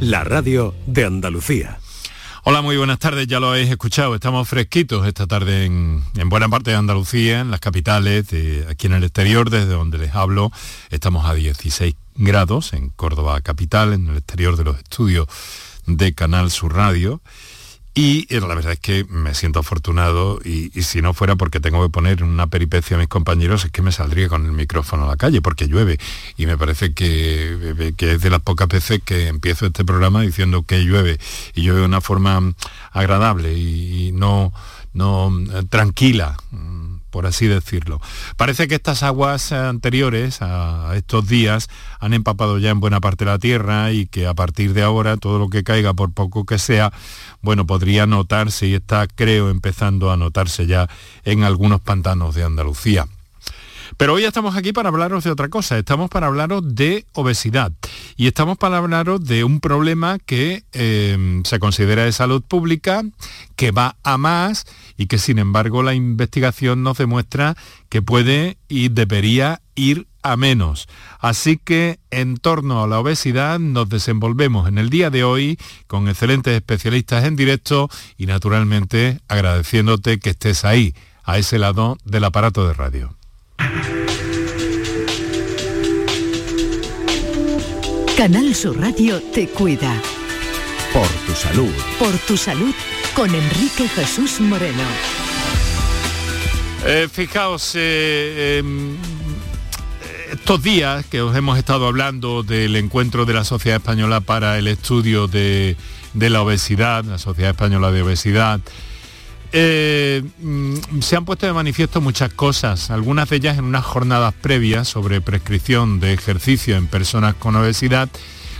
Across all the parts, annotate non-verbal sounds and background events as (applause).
la radio de Andalucía. Hola, muy buenas tardes, ya lo habéis escuchado, estamos fresquitos esta tarde en, buena parte de Andalucía, en las capitales, aquí en el exterior, desde donde les hablo, estamos a 16 grados en Córdoba capital, en el exterior de los estudios de Canal Sur Radio. Y la verdad es que me siento afortunado y, si no fuera porque tengo que poner una peripecia a mis compañeros es que me saldría con el micrófono a la calle porque llueve. Y me parece que, eh, que es de las pocas veces que empiezo este programa diciendo que llueve. Y llueve de una forma agradable y, no, no eh, tranquila por así decirlo. Parece que estas aguas anteriores a estos días han empapado ya en buena parte la tierra y que a partir de ahora todo lo que caiga, por poco que sea, bueno, podría notarse y está, creo, empezando a notarse ya en algunos pantanos de Andalucía. Pero hoy estamos aquí para hablaros de otra cosa, estamos para hablaros de obesidad y estamos para hablaros de un problema que eh, se considera de salud pública, que va a más y que sin embargo la investigación nos demuestra que puede y debería ir a menos. Así que en torno a la obesidad nos desenvolvemos en el día de hoy con excelentes especialistas en directo y naturalmente agradeciéndote que estés ahí, a ese lado del aparato de radio. Canal Sur Radio te cuida. Por tu salud. Por tu salud con Enrique Jesús Moreno. Eh, fijaos, eh, em, estos días que os hemos estado hablando del encuentro de la Sociedad Española para el Estudio de, la Obesidad, la Sociedad Española de Obesidad, eh, mm, se han puesto de manifiesto muchas cosas, algunas de ellas en unas jornadas previas sobre prescripción de ejercicio en personas con obesidad,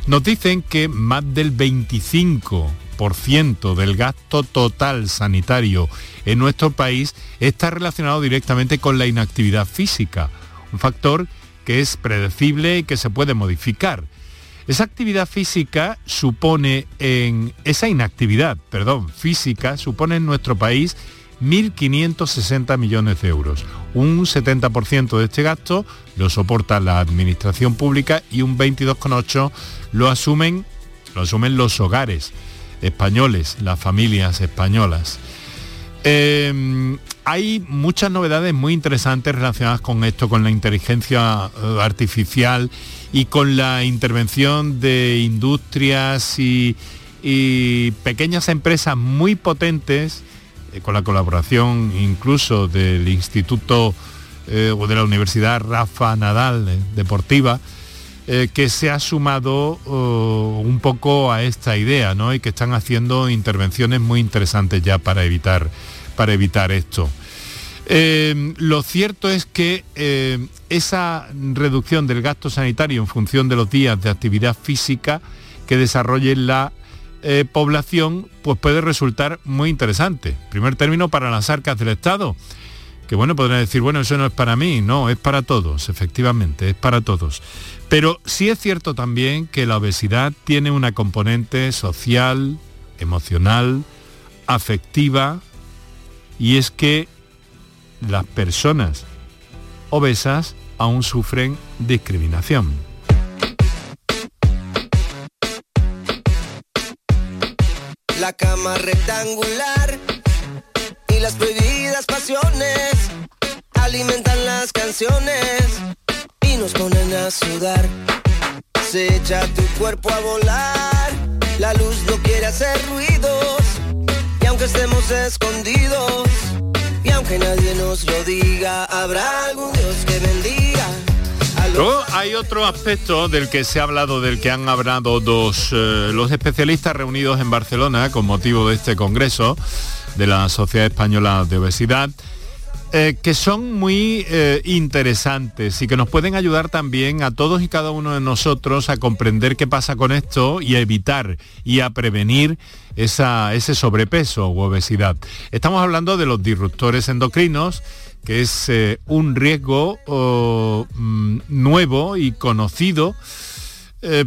nos dicen que más del 25% del gasto total sanitario en nuestro país está relacionado directamente con la inactividad física, un factor que es predecible y que se puede modificar. Esa actividad física supone en esa inactividad, perdón, física supone en nuestro país 1.560 millones de euros. Un 70% de este gasto lo soporta la administración pública y un 22,8% lo asumen, lo asumen los hogares españoles, las familias españolas. Em, hay muchas novedades muy interesantes relacionadas con esto, con la inteligencia eh, artificial y con la intervención de industrias y, pequeñas empresas muy potentes, eh, con la colaboración incluso del Instituto eh, o de la Universidad Rafa Nadal Deportiva, que se ha sumado oh, un poco a esta idea ¿no? y que están haciendo intervenciones muy interesantes ya para evitar para evitar esto. Eh, lo cierto es que eh, esa reducción del gasto sanitario en función de los días de actividad física que desarrolle la eh, población, pues puede resultar muy interesante. primer término para las arcas del Estado, que bueno, podrán decir, bueno, eso no es para mí, no, es para todos, efectivamente, es para todos. Pero sí es cierto también que la obesidad tiene una componente social, emocional, afectiva, y es que las personas obesas aún sufren discriminación. La cama rectangular y las prohibidas pasiones alimentan las canciones y nos ponen a sudar. Se echa tu cuerpo a volar, la luz no quiere hacer ruidos y aunque estemos escondidos y aunque nadie nos lo diga, habrá algún Dios que bendiga. Luego hay otro aspecto del que se ha hablado, del que han hablado dos, eh, los especialistas reunidos en Barcelona con motivo de este congreso de la Sociedad Española de Obesidad, eh, que son muy eh, interesantes y que nos pueden ayudar también a todos y cada uno de nosotros a comprender qué pasa con esto y a evitar y a prevenir ese sobrepeso u obesidad. Estamos hablando de los disruptores endocrinos, que es eh, un riesgo mm, nuevo y conocido,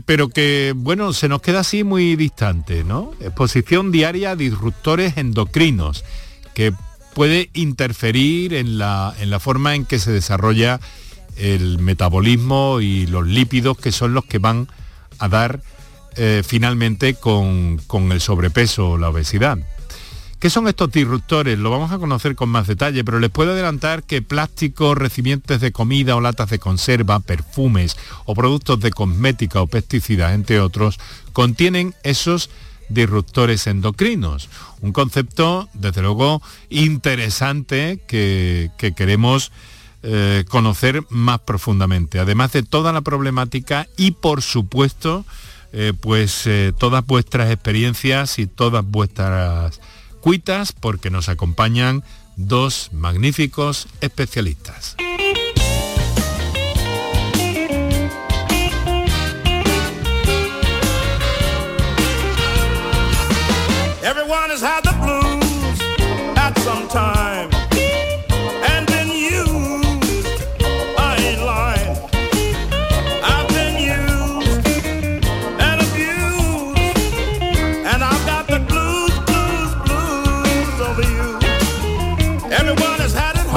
pero que, bueno, se nos queda así muy distante, ¿no? Exposición diaria a disruptores endocrinos, que puede interferir en la, en la forma en que se desarrolla el metabolismo y los lípidos que son los que van a dar eh, finalmente con, con el sobrepeso o la obesidad. ¿Qué son estos disruptores? Lo vamos a conocer con más detalle, pero les puedo adelantar que plásticos, recipientes de comida o latas de conserva, perfumes o productos de cosmética o pesticidas, entre otros, contienen esos disruptores endocrinos. Un concepto, desde luego, interesante que, queremos eh, conocer más profundamente, además de toda la problemática y, por supuesto, eh, pues eh, todas vuestras experiencias y todas vuestras cuitas porque nos acompañan dos magníficos especialistas. Everyone has had the blues at some time.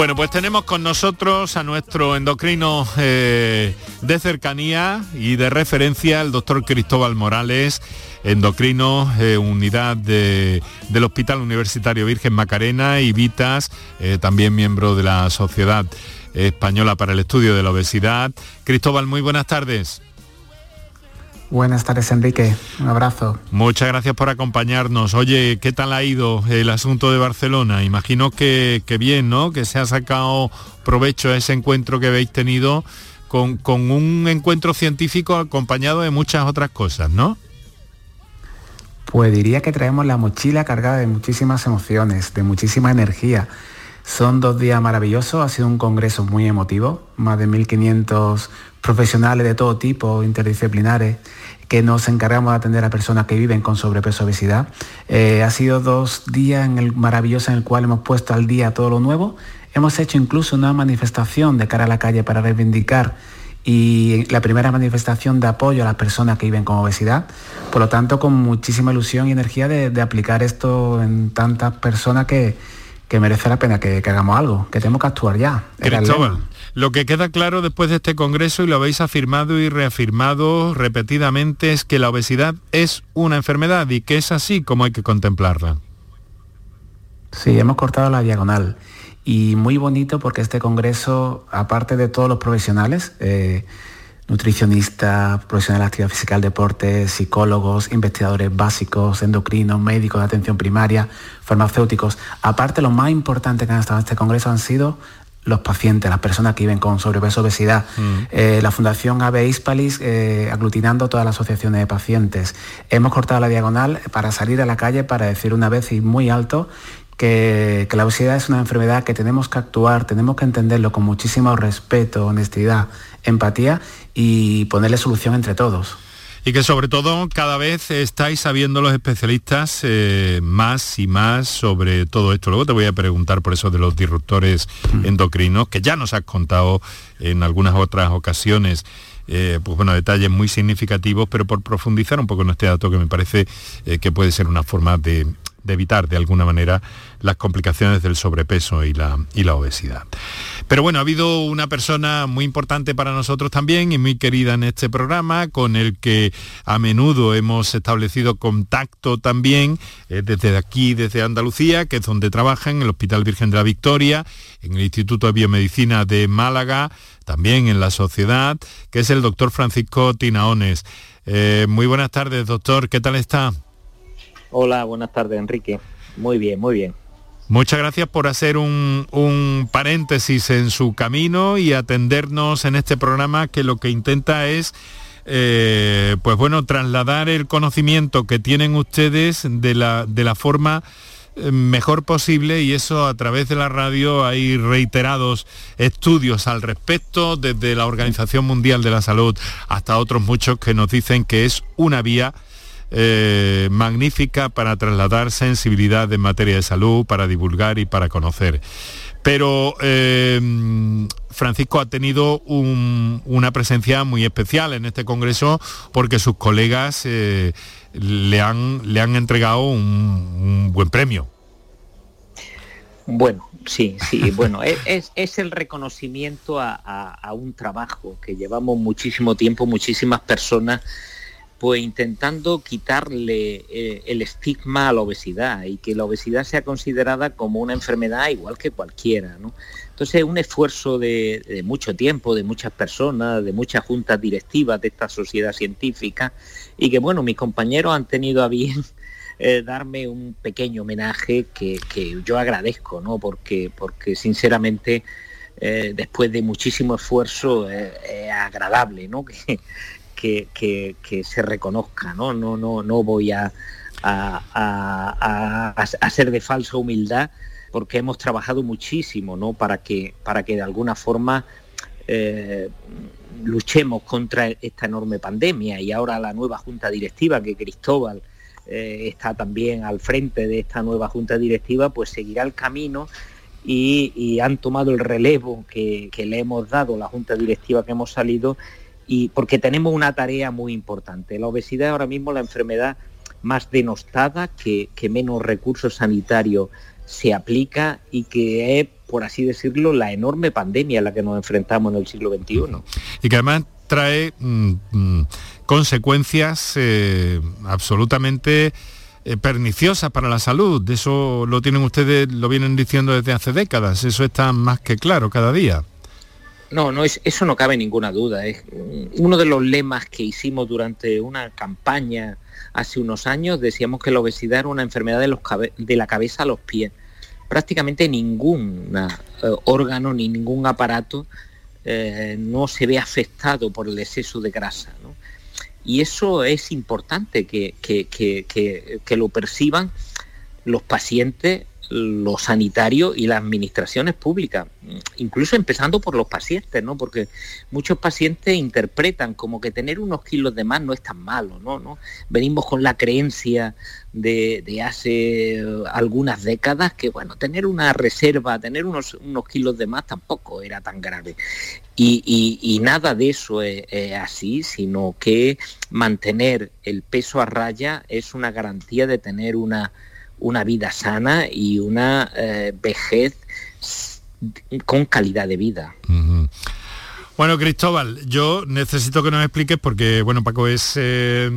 Bueno, pues tenemos con nosotros a nuestro endocrino eh, de cercanía y de referencia, el doctor Cristóbal Morales, endocrino, eh, unidad del Hospital Universitario Virgen Macarena y Vitas, eh, también miembro de la Sociedad Española para el Estudio de la Obesidad. Cristóbal, muy buenas tardes. Buenas tardes, Enrique. Un abrazo. Muchas gracias por acompañarnos. Oye, ¿qué tal ha ido el asunto de Barcelona? Imagino que, bien, ¿no? Que se ha sacado provecho a ese encuentro que habéis tenido con, con un encuentro científico acompañado de muchas otras cosas, ¿no? Pues diría que traemos la mochila cargada de muchísimas emociones, de muchísima energía. Son dos días maravillosos, ha sido un congreso muy emotivo, más de 1.500 profesionales de todo tipo, interdisciplinares, que nos encargamos de atender a personas que viven con sobrepeso obesidad. Eh, ha sido dos días en el, maravillosos en el cual hemos puesto al día todo lo nuevo. Hemos hecho incluso una manifestación de cara a la calle para reivindicar y la primera manifestación de apoyo a las personas que viven con obesidad. Por lo tanto, con muchísima ilusión y energía de aplicar esto en tantas personas que, que merece la pena que, hagamos algo, que tenemos que actuar ya. Cristóbal, lo que queda claro después de este Congreso, y lo habéis afirmado y reafirmado repetidamente, es que la obesidad es una enfermedad y que es así como hay que contemplarla. Sí, hemos cortado la diagonal. Y muy bonito porque este Congreso, aparte de todos los profesionales, eh, nutricionistas, profesionales de actividad física del deporte, psicólogos, investigadores básicos, endocrinos, médicos de atención primaria, farmacéuticos. Aparte, lo más importante que han estado en este congreso han sido los pacientes, las personas que viven con sobrepeso obesidad. Mm. Eh, la Fundación AVE Hispalis eh, aglutinando todas las asociaciones de pacientes. Hemos cortado la diagonal para salir a la calle para decir una vez y muy alto que, que, la obesidad es una enfermedad que tenemos que actuar, tenemos que entenderlo con muchísimo respeto, honestidad, empatía y ponerle solución entre todos. Y que sobre todo cada vez estáis sabiendo los especialistas eh, más y más sobre todo esto. Luego te voy a preguntar por eso de los disruptores mm. endocrinos, que ya nos has contado en algunas otras ocasiones. Eh, pues bueno, detalles muy significativos, pero por profundizar un poco en este dato que me parece eh, que puede ser una forma de, de evitar de alguna manera las complicaciones del sobrepeso y la, y la obesidad. Pero bueno, ha habido una persona muy importante para nosotros también y muy querida en este programa, con el que a menudo hemos establecido contacto también eh, desde aquí, desde Andalucía, que es donde trabaja en el Hospital Virgen de la Victoria, en el Instituto de Biomedicina de Málaga, también en la sociedad, que es el doctor Francisco Tinaones. Eh, muy buenas tardes, doctor, ¿qué tal está? Hola, buenas tardes, Enrique. Muy bien, muy bien. Muchas gracias por hacer un, paréntesis en su camino y atendernos en este programa que lo que intenta es eh, pues bueno, trasladar el conocimiento que tienen ustedes de la, de la forma eh, mejor posible y eso a través de la radio hay reiterados estudios al respecto desde la Organización Mundial de la Salud hasta otros muchos que nos dicen que es una vía eh, magnífica para trasladar sensibilidad en materia de salud, para divulgar y para conocer. Pero eh, Francisco ha tenido una presencia muy especial en este Congreso porque sus colegas eh, le, han, le han entregado un, buen premio. Bueno, sí, sí, bueno, es, es, el reconocimiento a, un trabajo que llevamos muchísimo tiempo, muchísimas personas pues intentando quitarle eh, el estigma a la obesidad y que la obesidad sea considerada como una enfermedad igual que cualquiera. ¿no? Entonces es un esfuerzo de, mucho tiempo, de muchas personas, de muchas juntas directivas de esta sociedad científica y que bueno, mis compañeros han tenido a bien (laughs) eh, darme un pequeño homenaje que, yo agradezco, ¿no? porque, porque sinceramente eh, después de muchísimo esfuerzo es agradable ¿no? (laughs) que, que, se reconozca, ¿no? No, no, no voy a, a, a, ser de falsa humildad porque hemos trabajado muchísimo ¿no? para, que, para que de alguna forma eh, luchemos contra esta enorme pandemia y ahora la nueva junta directiva que Cristóbal eh, está también al frente de esta nueva junta directiva, pues seguirá el camino y, han tomado el relevo que, que, le hemos dado la junta directiva que hemos salido y porque tenemos una tarea muy importante. La obesidad es ahora mismo la enfermedad más denostada, que, menos recursos sanitarios se aplica y que es, por así decirlo, la enorme pandemia a la que nos enfrentamos en el siglo XXI. Y que además trae mm, mm, consecuencias eh, absolutamente eh, perniciosas para la salud. Eso lo tienen ustedes, lo vienen diciendo desde hace décadas. Eso está más que claro cada día. No, no es, eso no cabe ninguna duda. Es uno de los lemas que hicimos durante una campaña hace unos años. Decíamos que la obesidad era una enfermedad de, los de la cabeza a los pies. Prácticamente ningún eh, órgano ni ningún aparato eh, no se ve afectado por el exceso de grasa. Y eso es importante que, que lo perciban los pacientes los sanitarios y las administraciones públicas, incluso empezando por los pacientes, ¿no? Porque muchos pacientes interpretan como que tener unos kilos de más no es tan malo, ¿no? Venimos con la creencia de, hace algunas décadas que, bueno, tener una reserva, tener unos, unos kilos de más tampoco era tan grave. Y, nada de eso es, es así, sino que mantener el peso a raya es una garantía de tener una una vida sana y una eh, vejez con calidad de vida. Bueno, Cristóbal, yo necesito que nos expliques porque, bueno, Paco es eh,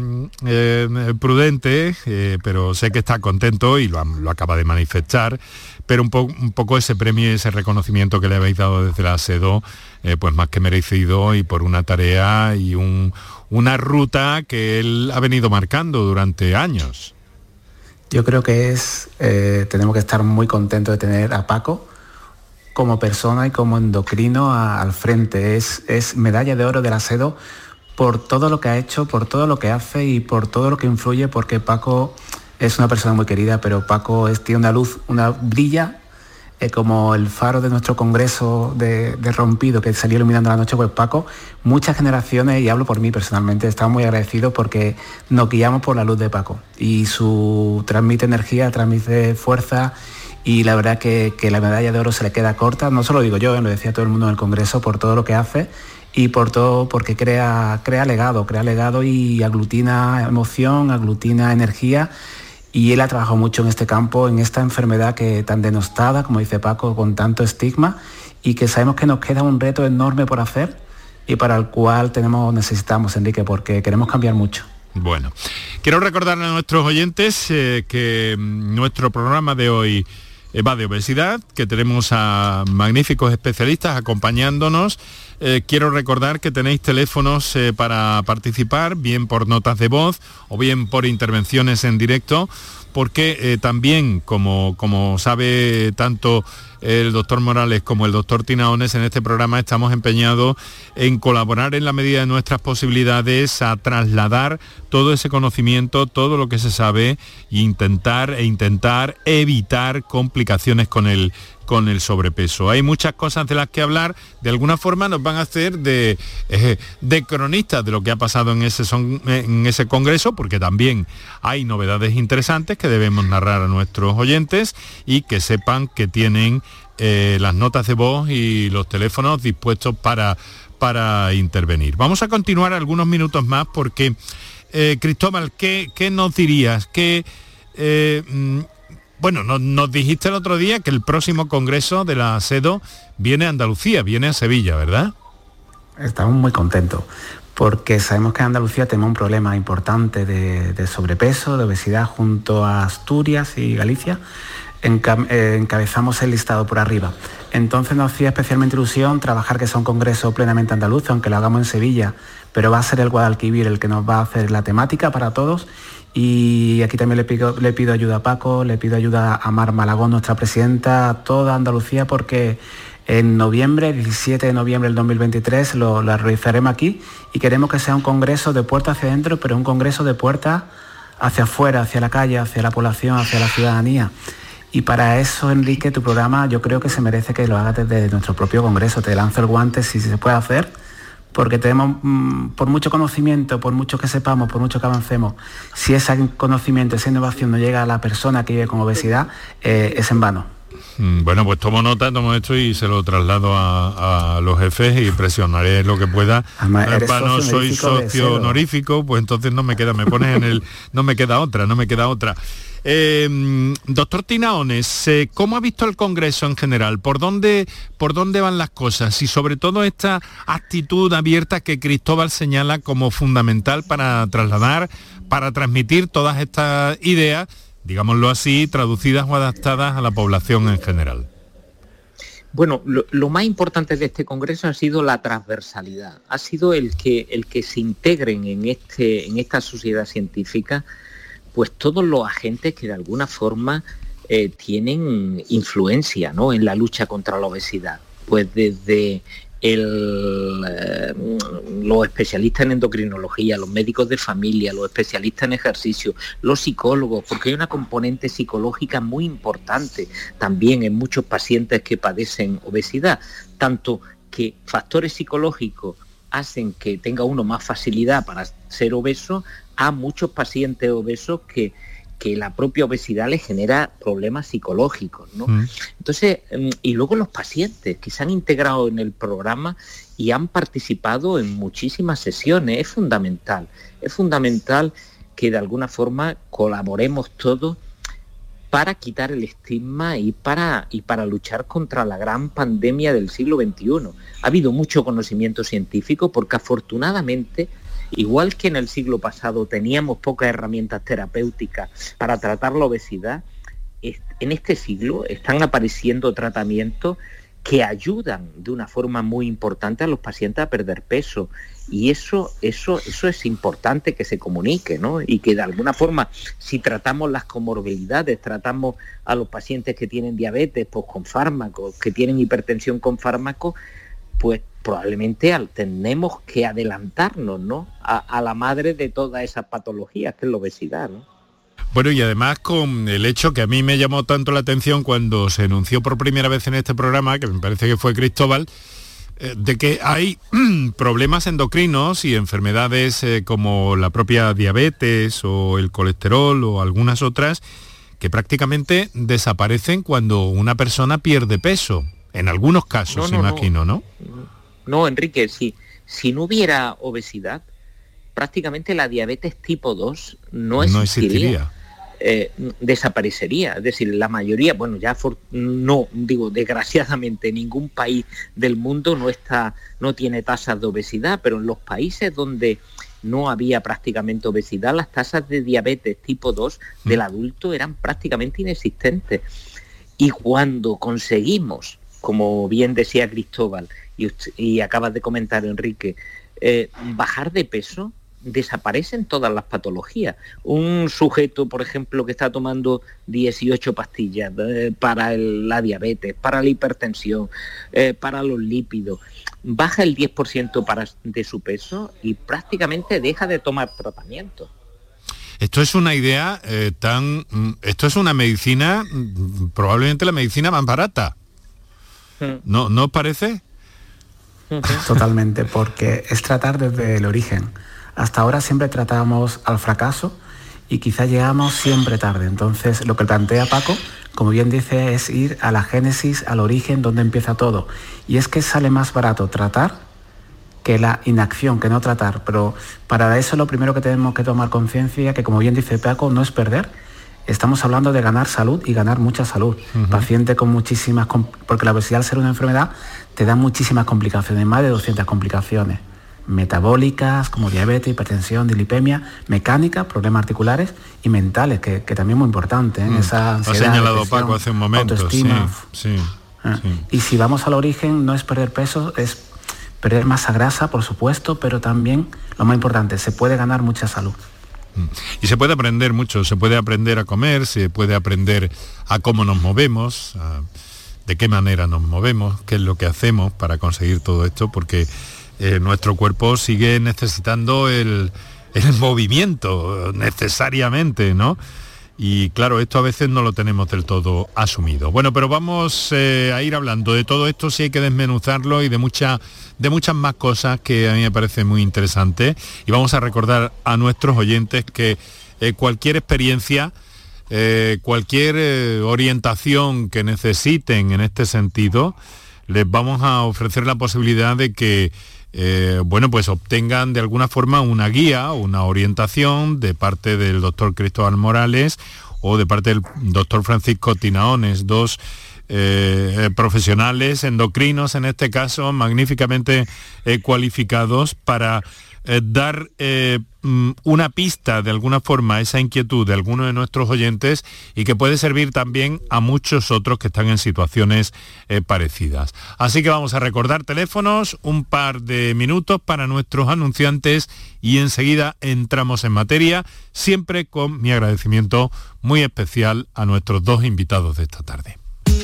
eh, prudente, pero sé que está contento y lo, acaba de manifestar, pero un, un, poco ese premio y ese reconocimiento que le habéis dado desde la SEDO, pues más que merecido y por una tarea y una ruta que él ha venido marcando durante años. Yo creo que es, eh, tenemos que estar muy contentos de tener a Paco como persona y como endocrino al frente. Es, es medalla de oro del ASEDO por todo lo que ha hecho, por todo lo que hace y por todo lo que influye, porque Paco es una persona muy querida, pero Paco es, tiene una luz, una brilla como el faro de nuestro congreso de, Rompido que salió iluminando la noche, pues Paco, muchas generaciones, y hablo por mí personalmente, estamos muy agradecidos porque nos guiamos por la luz de Paco. Y su transmite energía, transmite fuerza y la verdad que, la medalla de oro se le queda corta, no solo digo yo, lo decía todo el mundo en el Congreso, por todo lo que hace y por todo porque crea, crea legado, crea legado y aglutina emoción, aglutina energía y él ha trabajado mucho en este campo, en esta enfermedad que tan denostada, como dice Paco, con tanto estigma y que sabemos que nos queda un reto enorme por hacer y para el cual tenemos, necesitamos, Enrique, porque queremos cambiar mucho. Bueno, quiero recordarle a nuestros oyentes eh, que nuestro programa de hoy eh, va de obesidad, que tenemos a magníficos especialistas acompañándonos eh, quiero recordar que tenéis teléfonos eh, para participar, bien por notas de voz o bien por intervenciones en directo, porque eh, también, como, como sabe tanto el doctor Morales como el doctor Tinaones, en este programa estamos empeñados en colaborar en la medida de nuestras posibilidades a trasladar todo ese conocimiento, todo lo que se sabe e intentar e intentar evitar complicaciones con el con el sobrepeso. Hay muchas cosas de las que hablar, de alguna forma nos van a hacer de, eh, de cronistas de lo que ha pasado en ese, en ese congreso, porque también hay novedades interesantes que debemos narrar a nuestros oyentes y que sepan que tienen eh, las notas de voz y los teléfonos dispuestos para, para intervenir. Vamos a continuar algunos minutos más porque, eh, Cristóbal, ¿qué, nos dirías? ¿Qué, mm, bueno, nos, dijiste el otro día que el próximo congreso de la SEDO viene a Andalucía, viene a Sevilla, ¿verdad? Estamos muy contentos porque sabemos que en Andalucía tenemos un problema importante de, sobrepeso, de obesidad junto a Asturias y Galicia. Eh, encabezamos el listado por arriba. Entonces nos hacía especialmente ilusión trabajar que sea un congreso plenamente andaluz, aunque lo hagamos en Sevilla, pero va a ser el Guadalquivir el que nos va a hacer la temática para todos. Y aquí también le pido, ayuda a Paco, le pido ayuda a Mar Malagón, nuestra presidenta, a toda Andalucía, porque en noviembre, 17 de noviembre del 2023, lo, realizaremos aquí y queremos que sea un congreso de puerta hacia adentro, pero un congreso de puerta hacia afuera, hacia la calle, hacia la población, hacia la ciudadanía. Y para eso, Enrique, tu programa yo creo que se merece que lo hagas desde nuestro propio congreso. Te lanzo el guante si se puede hacer, porque tenemos, mm, por mucho conocimiento, por mucho que sepamos, por mucho que avancemos, si ese conocimiento, esa innovación no llega a la persona que vive con obesidad, eh, es en vano. Mm, bueno, pues tomo nota, tomo esto y se lo traslado a, los jefes y presionaré lo que pueda. no soy socio honorífico, pues entonces no me queda, me pones en el, no me queda otra, no me queda otra. Eh, doctor Tinaones, eh, ¿cómo ha visto el Congreso en general? ¿Por dónde, ¿Por dónde van las cosas? Y sobre todo esta actitud abierta que Cristóbal señala como fundamental para trasladar, para transmitir todas estas ideas digámoslo así, traducidas o adaptadas a la población en general? Bueno, lo, más importante de este congreso ha sido la transversalidad, ha sido el que, el que se integren en, este, en esta sociedad científica, pues todos los agentes que de alguna forma eh, tienen influencia ¿no? en la lucha contra la obesidad. Pues desde eh, los especialistas en endocrinología, los médicos de familia, los especialistas en ejercicio, los psicólogos, porque hay una componente psicológica muy importante también en muchos pacientes que padecen obesidad, tanto que factores psicológicos hacen que tenga uno más facilidad para ser obeso, a muchos pacientes obesos que que la propia obesidad le genera problemas psicológicos, ¿no? Mm. Entonces, mm, y luego los pacientes que se han integrado en el programa y han participado en muchísimas sesiones, es fundamental, es fundamental que de alguna forma colaboremos todos para quitar el estigma y para, y para luchar contra la gran pandemia del siglo XXI. Ha habido mucho conocimiento científico porque afortunadamente Igual que en el siglo pasado teníamos pocas herramientas terapéuticas para tratar la obesidad, en este siglo están apareciendo tratamientos que ayudan de una forma muy importante a los pacientes a perder peso. Y eso, eso, eso es importante que se comunique, ¿no? Y que de alguna forma, si tratamos las comorbilidades, tratamos a los pacientes que tienen diabetes pues, con fármacos, que tienen hipertensión con fármacos, pues probablemente tenemos que adelantarnos ¿no? a, la madre de todas esas patologías, que es la obesidad. Bueno, y además con el hecho que a mí me llamó tanto la atención cuando se anunció por primera vez en este programa, que me parece que fue Cristóbal, eh, de que hay (clears throat) problemas endocrinos y enfermedades eh, como la propia diabetes o el colesterol o algunas otras que prácticamente desaparecen cuando una persona pierde peso. En algunos casos, imagino, ¿no? No, Enrique, si, si no hubiera obesidad, prácticamente la diabetes tipo 2 no existiría. Eh, desaparecería. Es decir, la mayoría, bueno, ya no, digo, desgraciadamente ningún país del mundo no está, no tiene tasas de obesidad, pero en los países donde no había prácticamente obesidad, las tasas de diabetes tipo 2 del mm. adulto eran prácticamente inexistentes. Y cuando conseguimos, como bien decía Cristóbal, y, acabas de comentar, Enrique, eh, bajar de peso, desaparecen todas las patologías. Un sujeto, por ejemplo, que está tomando 18 pastillas eh, para la diabetes, para la hipertensión, eh, para los lípidos, baja el 10% para, de su peso y prácticamente deja de tomar tratamiento. Esto es una idea tan... Mm, esto es una medicina, mm, probablemente la medicina más barata. ¿No, ¿No os parece? Totalmente, porque es tratar desde el origen. Hasta ahora siempre tratamos al fracaso y quizá llegamos siempre tarde. Entonces, lo que plantea Paco, como bien dice, es ir a la génesis, al origen, donde empieza todo. Y es que sale más barato tratar que la inacción, que no tratar. Pero para eso lo primero que tenemos que tomar conciencia, que como bien dice Paco, no es perder, estamos hablando de ganar salud y ganar mucha salud. Paciente con muchísimas, porque la obesidad al ser una enfermedad te da muchísimas complicaciones, más de 200 complicaciones. metabólicas como diabetes, hipertensión, dilipemia, mecánica, problemas articulares y mentales, que, también es muy importante ¿eh? mm. esa ansiedad. Ha señalado Paco hace un momento. Autoestima. Sí, ah. Y si vamos al origen, no es perder peso, es perder masa grasa, por supuesto, pero también, lo más importante, se puede ganar mucha salud. Mm. Y se puede aprender mucho, se puede aprender a comer, se puede aprender a cómo nos movemos, de qué manera nos movemos, qué es lo que hacemos para conseguir todo esto, porque eh, nuestro cuerpo sigue necesitando el, movimiento necesariamente, ¿no? Y claro, esto a veces no lo tenemos del todo asumido. Bueno, pero vamos eh, a ir hablando de todo esto, si hay que desmenuzarlo y de, mucha, de muchas más cosas que a mí me parece muy interesante. Y vamos a recordar a nuestros oyentes que eh, cualquier experiencia, cualquier orientación que necesiten en este sentido, les vamos a ofrecer la posibilidad de que eh, bueno, pues obtengan de alguna forma una guía, una orientación de parte del doctor Cristóbal Morales o de parte del doctor Francisco Tinaones, dos eh, profesionales endocrinos en este caso, magníficamente eh, cualificados para eh, dar eh, mm, una pista de alguna forma a esa inquietud de alguno de nuestros oyentes y que puede servir también a muchos otros que están en situaciones eh, parecidas. Así que vamos a recordar teléfonos, un par de minutos para nuestros anunciantes y enseguida entramos en materia, siempre con mi agradecimiento muy especial a nuestros dos invitados de esta tarde.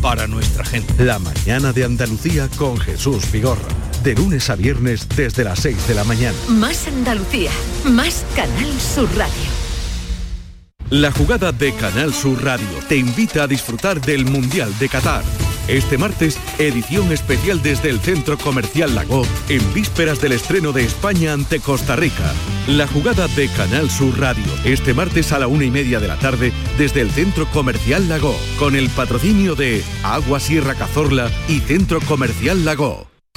para nuestra gente. La mañana de Andalucía con Jesús Vigorra. De lunes a viernes desde las 6 de la mañana. Más Andalucía, más Canal Sur Radio. La jugada de Canal Sur Radio te invita a disfrutar del Mundial de Qatar este martes, edición especial desde el Centro Comercial Lago, en vísperas del estreno de España ante Costa Rica. La jugada de Canal Sur Radio, este martes a la una y media de la tarde, desde el Centro Comercial Lago, con el patrocinio de Agua Sierra Cazorla y Centro Comercial Lago.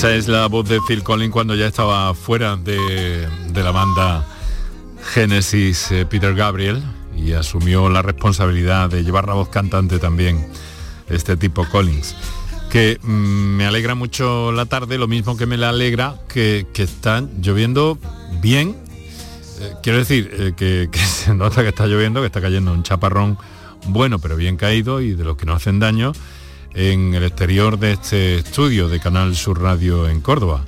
Esa es la voz de Phil Collins cuando ya estaba fuera de, la banda Genesis eh, Peter Gabriel y asumió la responsabilidad de llevar la voz cantante también este tipo Collins que mm, me alegra mucho la tarde, lo mismo que me le alegra que, que está lloviendo bien. Eh, quiero decir eh, que, (laughs) que, se nota que está lloviendo, que está cayendo un chaparrón bueno, pero bien caído y de los que no hacen daño en el exterior de este estudio de Canal Sur Radio en Córdoba,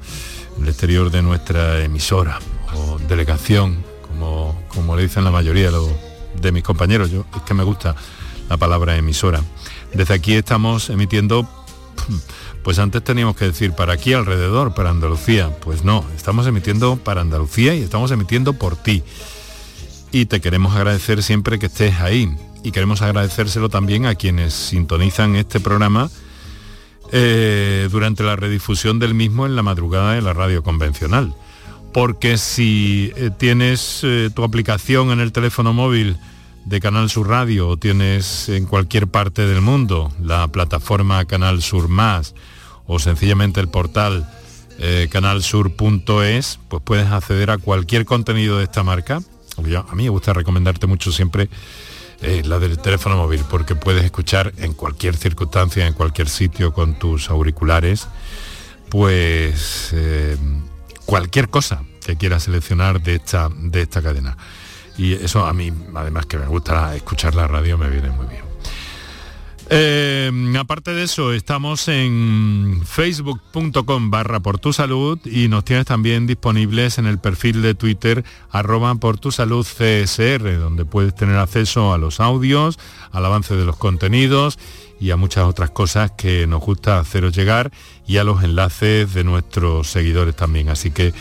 el exterior de nuestra emisora o delegación, como, como le dicen la mayoría de, mis compañeros. Yo es que me gusta la palabra emisora. Desde aquí estamos emitiendo, (laughs) pues antes teníamos que decir para aquí alrededor, para Andalucía. Pues no, estamos emitiendo para Andalucía y estamos emitiendo por ti. Y te queremos agradecer siempre que estés ahí, y queremos agradecérselo también a quienes sintonizan este programa eh, durante la redifusión del mismo en la madrugada de la radio convencional. Porque si eh, tienes eh, tu aplicación en el teléfono móvil de Canal Sur Radio o tienes en cualquier parte del mundo la plataforma Canal Sur Más o sencillamente el portal canalsur.es, pues puedes acceder a cualquier contenido de esta marca. a mí me gusta recomendarte mucho siempre la del teléfono móvil, porque puedes escuchar en cualquier circunstancia, en cualquier sitio con tus auriculares, pues eh, cualquier cosa que quieras seleccionar de esta, de esta cadena. Y eso a mí, además que me gusta escuchar la radio, me viene muy bien. Eh, aparte de eso, estamos en facebook.com barra por tu salud y nos tienes también disponibles en el perfil de Twitter arroba por tu salud CSR, donde puedes tener acceso a los audios, al avance de los contenidos y a muchas otras cosas que nos gusta haceros llegar y a los enlaces de nuestros seguidores también. Así que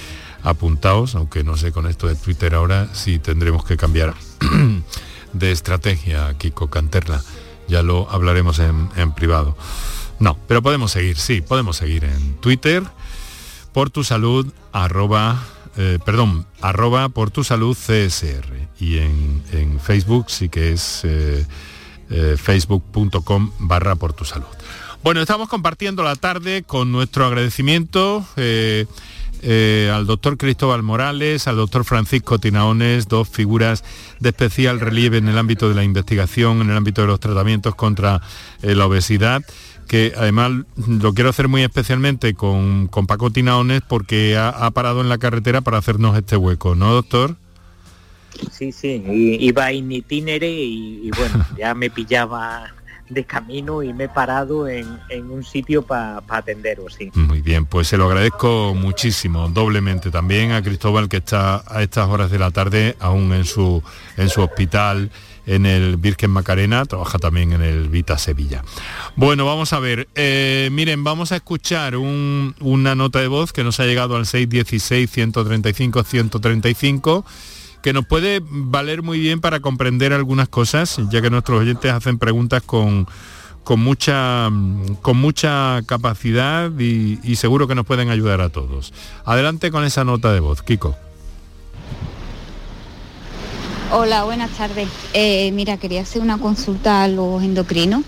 apuntaos, aunque no sé con esto de Twitter ahora si tendremos que cambiar (clears throat) de estrategia, Kiko Canterla ya lo hablaremos en, privado. No, pero podemos seguir, sí, podemos seguir en Twitter, por tu salud, arroba, eh, perdón, arroba por tu salud CSR. Y en, Facebook sí que es eh, eh, facebook.com barra por tu salud. Bueno, estamos compartiendo la tarde con nuestro agradecimiento eh, al doctor Cristóbal Morales, al doctor Francisco Tinaones, dos figuras de especial relieve en el ámbito de la investigación, en el ámbito de los tratamientos contra eh, la obesidad que además lo quiero hacer muy especialmente con, Paco Tinaones porque ha, parado en la carretera para hacernos este hueco, ¿no, doctor? Sí, sí, iba en itinere y bueno, ya me pillaba de camino y me he parado en, un sitio para atenderos. Sí. Muy bien, pues se lo agradezco muchísimo, doblemente también a Cristóbal que está a estas horas de la tarde aún en su, en su hospital en el Virgen Macarena, trabaja también en el Vita Sevilla. Bueno, vamos a ver, eh, miren, vamos a escuchar una nota de voz que nos ha llegado al 616-135-135 que nos puede valer muy bien para comprender algunas cosas, ya que nuestros oyentes hacen preguntas con, con, mucha, con mucha capacidad y, seguro que nos pueden ayudar a todos. Adelante con esa nota de voz, Kiko. Hola, buenas tardes. Eh, mira, quería hacer una consulta a los endocrinos.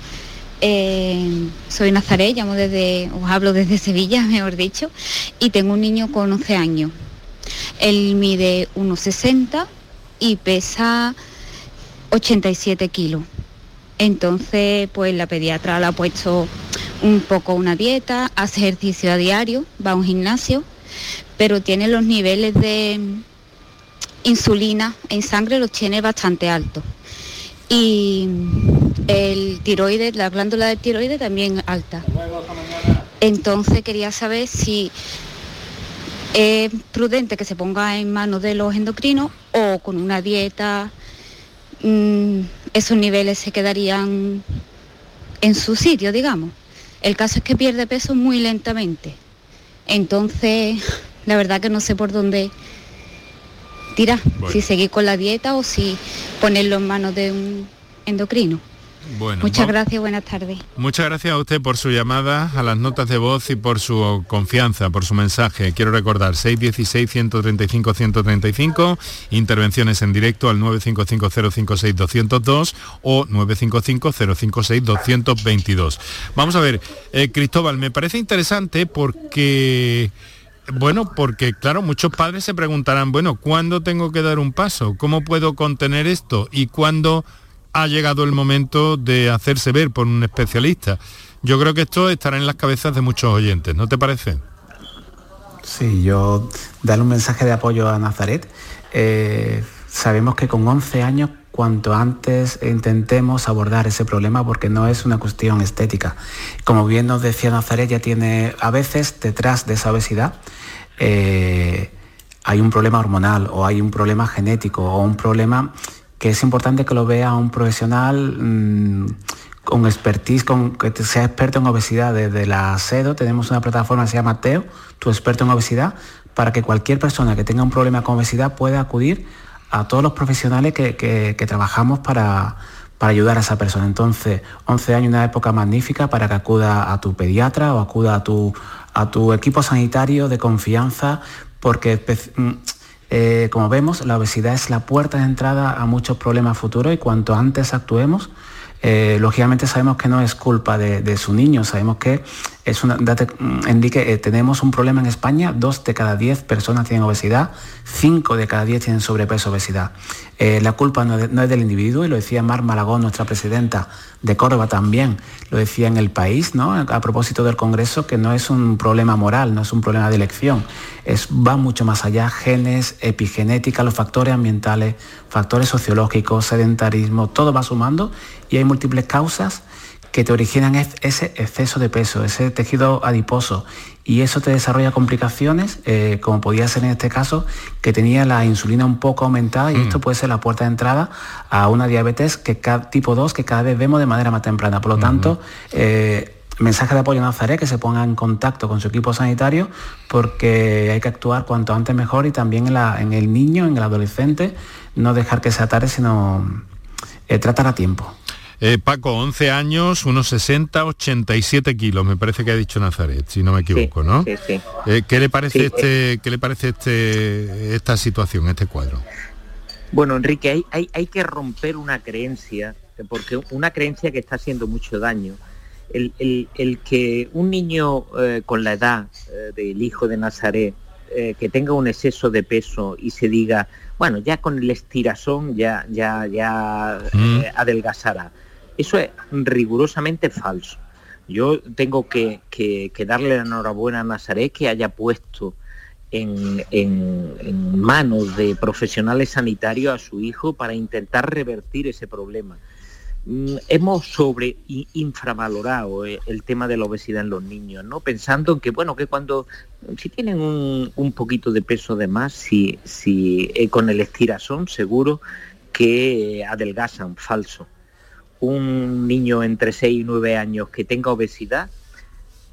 Eh, soy Nazaret, llamo desde, os hablo desde Sevilla, (laughs) mejor dicho, y tengo un niño con 11 años. Él mide 1,60 y pesa 87 kilos. Entonces, pues la pediatra le ha puesto un poco una dieta, hace ejercicio a diario, va a un gimnasio, pero tiene los niveles de insulina en sangre los tiene bastante altos. Y el tiroides, la glándula del tiroides también alta. Entonces quería saber si es prudente que se ponga en manos de los endocrinos o con una dieta mm, esos niveles se quedarían en su sitio, digamos. El caso es que pierde peso muy lentamente. Entonces, la verdad que no sé por dónde tirar, si seguir con la dieta o si ponerlo en manos de un endocrino. Bueno, Muchas gracias, buenas tardes. Muchas gracias a usted por su llamada, a las notas de voz y por su confianza, por su mensaje. Quiero recordar 616-135-135, intervenciones en directo al 955-056-202 o 955-056-222. Vamos a ver, eh, Cristóbal, me parece interesante porque... Bueno, porque claro, muchos padres se preguntarán, bueno, ¿cuándo tengo que dar un paso? ¿Cómo puedo contener esto? ¿Y cuándo ha llegado el momento de hacerse ver por un especialista? Yo creo que esto estará en las cabezas de muchos oyentes, ¿no te parece? Sí, yo darle un mensaje de apoyo a Nazaret. Eh, sabemos que con 11 años, cuanto antes intentemos abordar ese problema, porque no es una cuestión estética. Como bien nos decía Nazaret, ya tiene a veces detrás de esa obesidad eh, hay un problema hormonal o hay un problema genético o un problema que es importante que lo vea un profesional mm, con expertise, con, que sea experto en obesidad. Desde la SEDO tenemos una plataforma que se llama TEO, tu experto en obesidad, para que cualquier persona que tenga un problema con obesidad pueda acudir a todos los profesionales que, que- trabajamos para, para ayudar a esa persona. Entonces, 11 años, una época magnífica para que acuda a tu pediatra o acuda a tu, a tu equipo sanitario de confianza, porque mm, eh, como vemos, la obesidad es la puerta de entrada a muchos problemas futuros y cuanto antes actuemos, eh, lógicamente sabemos que no es culpa de, de su niño, sabemos que es mm, eh, tenemos un problema en España, dos de cada diez personas tienen obesidad, cinco de cada diez tienen sobrepeso obesidad. Eh, la culpa no es, del individuo, y lo decía Mar Malagón, nuestra presidenta de Córdoba también, lo decía en el país, ¿no? a propósito del Congreso, que no es un problema moral, no es un problema de elección, va mucho más allá, genes, epigenética, los factores ambientales, factores sociológicos, sedentarismo, todo va sumando y hay múltiples causas que te originan es- ese exceso de peso, ese tejido adiposo, y eso te desarrolla complicaciones, eh, como podía ser en este caso, que tenía la insulina un poco aumentada, y esto puede ser la puerta de entrada a una diabetes que tipo 2 que cada vez vemos de manera más temprana. Por lo tanto, eh, mensaje de apoyo a Nazaret, que se ponga en contacto con su equipo sanitario, porque hay que actuar cuanto antes mejor y también en, la- en el niño, en el adolescente, no dejar que se atare, sino eh, tratar a tiempo. Eh, Paco, 11 años, unos 60, 87 kilos, me parece que ha dicho Nazaret, si no me equivoco, ¿no? sí, sí. Eh, ¿Qué le parece Sí, este, qué le parece este, esta situación, este cuadro? Bueno, Enrique, hay, hay, hay que romper una creencia, porque una creencia que está haciendo mucho daño. El, el- el que un niño eh, con la edad eh, del hijo de Nazaret, eh, que tenga un exceso de peso y se diga, bueno, ya con el estirazón ya, ya, ya eh, adelgazará. Eso es rigurosamente falso. Yo tengo que, darle la enhorabuena a Nazaret que haya puesto en, manos de profesionales sanitarios a su hijo para intentar revertir ese problema. Mm, Hemos sobre infravalorado eh, el tema de la obesidad en los niños, ¿no? Pensando en que, bueno, que cuando, si tienen un, poquito de peso de más, si, eh, con el estirazón seguro que adelgazan, falso. Un niño entre 6 y 9 años que tenga obesidad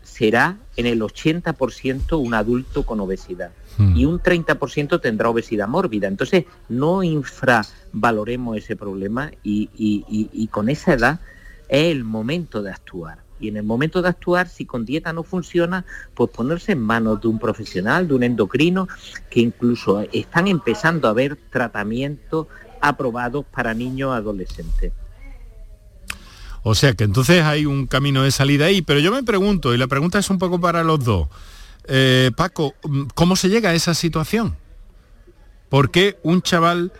será en el 80% un adulto con obesidad y un 30% tendrá obesidad mórbida. Entonces, no infravaloremos ese problema y, y- y- y con esa edad es el momento de actuar. Y en el momento de actuar, si con dieta no funciona, pues ponerse en manos de un profesional, de un endocrino, que incluso están empezando a haber tratamientos aprobados para niños adolescentes. O sea que entonces hay un camino de salida ahí, pero yo me pregunto, y la pregunta es un poco para los dos, Eh, Paco, mm, ¿cómo se llega a esa situación? ¿Por qué un chaval,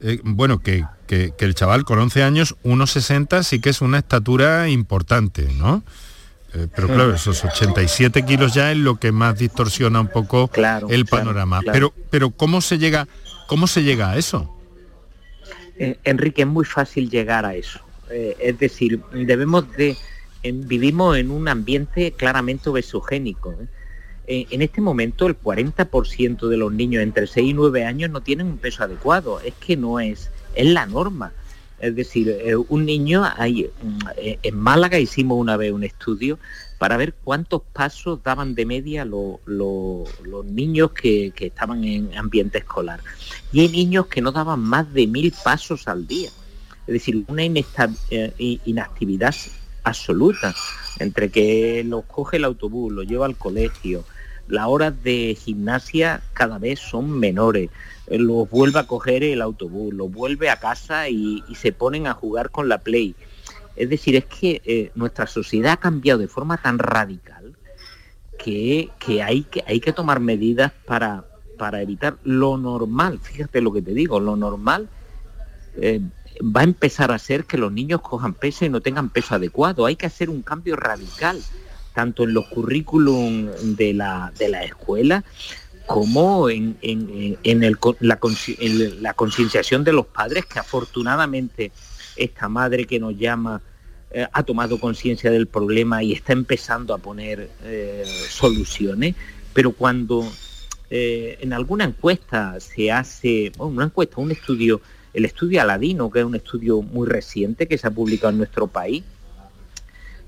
eh, bueno, que, que- que el chaval con 11 años, 1,60 sí que es una estatura importante, ¿no? Eh, pero claro, esos 87 kilos ya es lo que más distorsiona un poco el panorama. claro. Pero, pero ¿cómo se llega, cómo se llega a eso? Enrique, es muy fácil llegar a eso. Eh, es decir, debemos de... vivimos en un ambiente claramente obesogénico. ¿eh? Eh, en este momento el 40% de los niños entre 6 y 9 años no tienen un peso adecuado. Es que no es, es la norma. Es decir, un niño, en Málaga hicimos una vez un estudio para ver cuántos pasos daban de media los niños que, estaban en ambiente escolar. Y hay niños que no daban más de mil pasos al día. Es decir, una eh, inactividad absoluta entre que los coge el autobús, los lleva al colegio, las horas de gimnasia cada vez son menores, eh, los vuelve a coger el autobús, los vuelve a casa y, se ponen a jugar con la Play. Es decir, es que eh, nuestra sociedad ha cambiado de forma tan radical que, hay, que hay que tomar medidas para, para evitar lo normal. Fíjate lo que te digo, lo normal va a empezar a ser que los niños cojan peso y no tengan peso adecuado. Hay que hacer un cambio radical, tanto en los currículum de la, de la escuela como en, la, concienciación de los padres, que afortunadamente esta madre que nos llama eh, ha tomado conciencia del problema y está empezando a poner eh, soluciones, pero cuando eh, en alguna encuesta se hace, una encuesta, un estudio, el estudio Aladino, que es un estudio muy reciente que se ha publicado en nuestro país,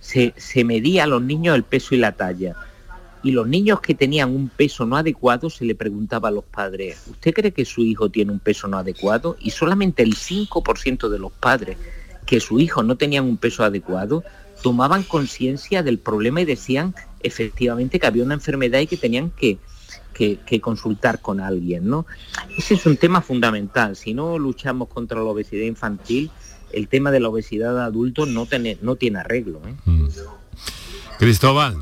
se, se medía a los niños el peso y la talla y los niños que tenían un peso no adecuado se le preguntaba a los padres, ¿usted cree que su hijo tiene un peso no adecuado? Y solamente el 5% de los padres que su hijo no tenían un peso adecuado tomaban conciencia del problema y decían efectivamente que había una enfermedad y que tenían que, que, consultar con alguien. ¿no? Ese es un tema fundamental. Si no luchamos contra la obesidad infantil, el tema de la obesidad de adultos no, tiene, no tiene arreglo. ¿eh? Mm. Cristóbal.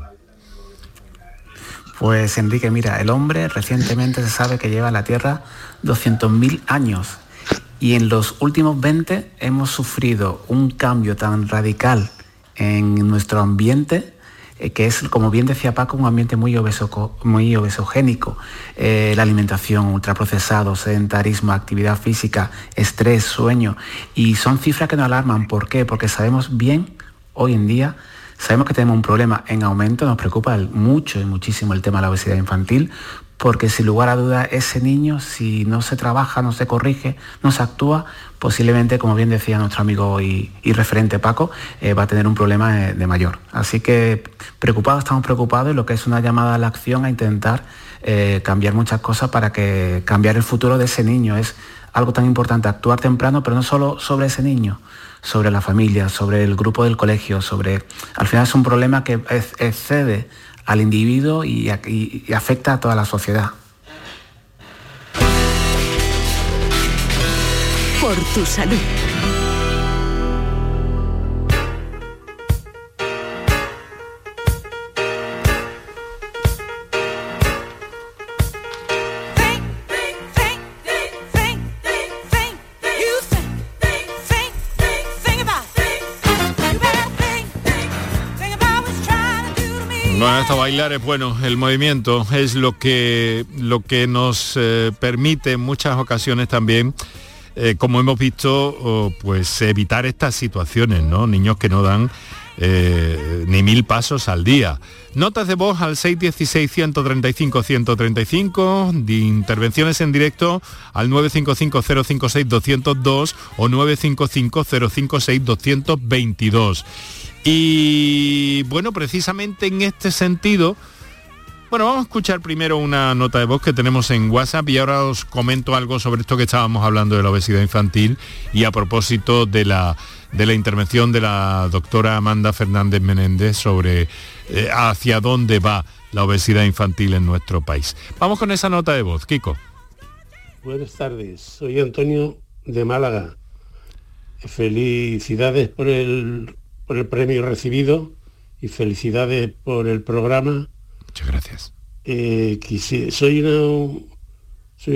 Pues Enrique, mira, el hombre recientemente se sabe que lleva en la Tierra 200.000 años y en los últimos 20 hemos sufrido un cambio tan radical en nuestro ambiente eh, que es, como bien decía Paco, un ambiente muy, obeso, muy obesogénico. Eh, la alimentación, ultraprocesado, sedentarismo, actividad física, estrés, sueño. Y son cifras que nos alarman. ¿Por qué? Porque sabemos bien hoy en día Sabemos que tenemos un problema en aumento, nos preocupa mucho y muchísimo el tema de la obesidad infantil, porque sin lugar a dudas ese niño, si no se trabaja, no se corrige, no se actúa, posiblemente, como bien decía nuestro amigo y, referente Paco, eh, va a tener un problema de, mayor. Así que preocupados, estamos preocupados y lo que es una llamada a la acción a intentar eh, cambiar muchas cosas para que cambiar el futuro de ese niño. Es algo tan importante, actuar temprano, pero no solo sobre ese niño, sobre la familia, sobre el grupo del colegio, sobre... Al final es un problema que excede al individuo y, afecta a toda la sociedad. Por tu salud. Bueno, bailar es bueno, el movimiento es lo que, lo que nos eh, permite en muchas ocasiones también, eh, como hemos visto, pues evitar estas situaciones, ¿no? Niños que no dan eh, ni mil pasos al día. Notas de voz al 616-135-135, de intervenciones en directo al 955-056-202 o 955-056-222. Y bueno, precisamente en este sentido, bueno, vamos a escuchar primero una nota de voz que tenemos en WhatsApp y ahora os comento algo sobre esto que estábamos hablando de la obesidad infantil y a propósito de la, de la intervención de la doctora Amanda Fernández Menéndez sobre eh, hacia dónde va la obesidad infantil en nuestro país. Vamos con esa nota de voz, Kiko. Buenas tardes, soy Antonio de Málaga. Felicidades por el por el premio recibido y felicidades por el programa. Muchas gracias. Eh, soy, soy